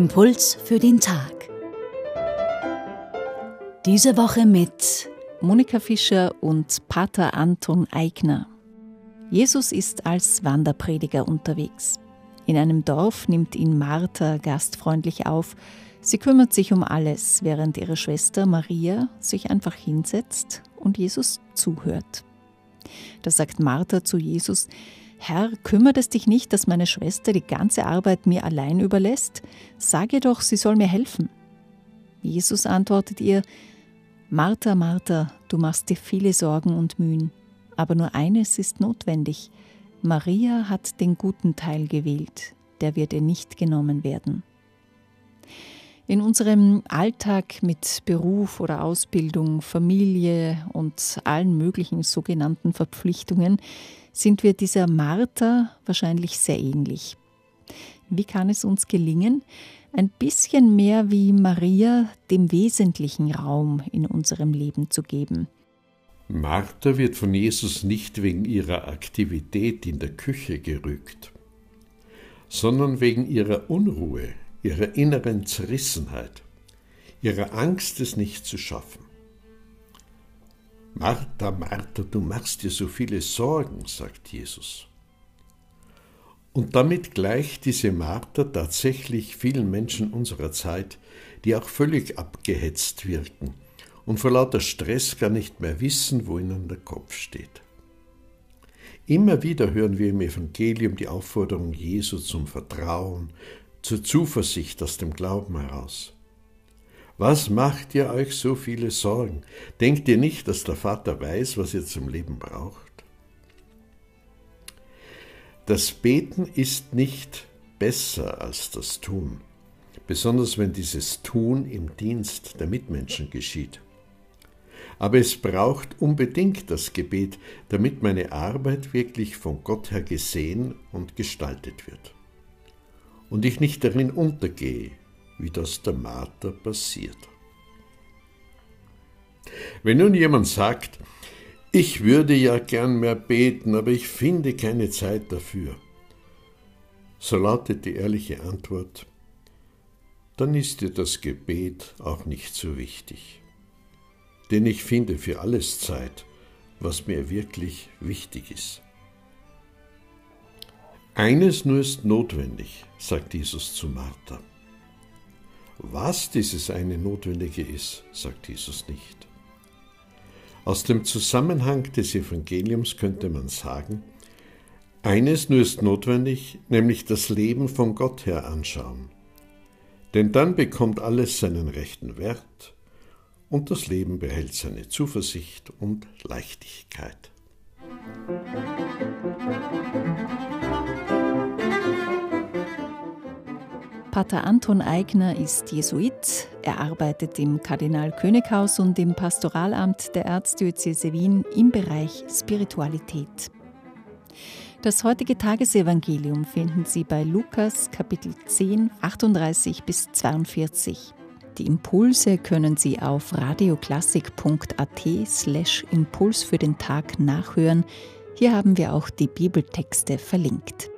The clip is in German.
Impuls für den Tag. Diese Woche mit Monika Fischer und Pater Anton Eigner. Jesus ist als Wanderprediger unterwegs. In einem Dorf nimmt ihn Martha gastfreundlich auf. Sie kümmert sich um alles, während ihre Schwester Maria sich einfach hinsetzt und Jesus zuhört. Da sagt Martha zu Jesus, Herr, kümmert es dich nicht, dass meine Schwester die ganze Arbeit mir allein überlässt? Sag ihr doch, sie soll mir helfen. Jesus antwortet ihr, Martha, Martha, du machst dir viele Sorgen und Mühen, aber nur eines ist notwendig. Maria hat den guten Teil gewählt, der wird ihr nicht genommen werden. In unserem Alltag mit Beruf oder Ausbildung, Familie und allen möglichen sogenannten Verpflichtungen sind wir dieser Martha wahrscheinlich sehr ähnlich. Wie kann es uns gelingen, ein bisschen mehr wie Maria dem wesentlichen Raum in unserem Leben zu geben? Martha wird von Jesus nicht wegen ihrer Aktivität in der Küche gerügt, sondern wegen ihrer Unruhe, ihrer inneren Zerrissenheit, ihrer Angst, es nicht zu schaffen. Martha, Martha, du machst dir so viele Sorgen, sagt Jesus. Und damit gleicht diese Martha tatsächlich vielen Menschen unserer Zeit, die auch völlig abgehetzt wirken und vor lauter Stress gar nicht mehr wissen, wo ihnen der Kopf steht. Immer wieder hören wir im Evangelium die Aufforderung Jesu zum Vertrauen, zur Zuversicht aus dem Glauben heraus. Was macht ihr euch so viele Sorgen? Denkt ihr nicht, dass der Vater weiß, was ihr zum Leben braucht? Das Beten ist nicht besser als das Tun, besonders wenn dieses Tun im Dienst der Mitmenschen geschieht. Aber es braucht unbedingt das Gebet, damit meine Arbeit wirklich von Gott her gesehen und gestaltet wird. Und ich nicht darin untergehe, wie das der Martha passiert. Wenn nun jemand sagt, ich würde ja gern mehr beten, aber ich finde keine Zeit dafür, so lautet die ehrliche Antwort, dann ist dir das Gebet auch nicht so wichtig. Denn ich finde für alles Zeit, was mir wirklich wichtig ist. Eines nur ist notwendig, sagt Jesus zu Martha. Was dieses eine Notwendige ist, sagt Jesus nicht. Aus dem Zusammenhang des Evangeliums könnte man sagen, eines nur ist notwendig, nämlich das Leben von Gott her anschauen. Denn dann bekommt alles seinen rechten Wert und das Leben behält seine Zuversicht und Leichtigkeit. Pater Anton Eigner ist Jesuit. Er arbeitet im Kardinal-Könighaus und im Pastoralamt der Erzdiözese Wien im Bereich Spiritualität. Das heutige Tagesevangelium finden Sie bei Lukas Kapitel 10, 38 bis 42. Die Impulse können Sie auf radioklassik.at slash Impuls für den Tag nachhören. Hier haben wir auch die Bibeltexte verlinkt.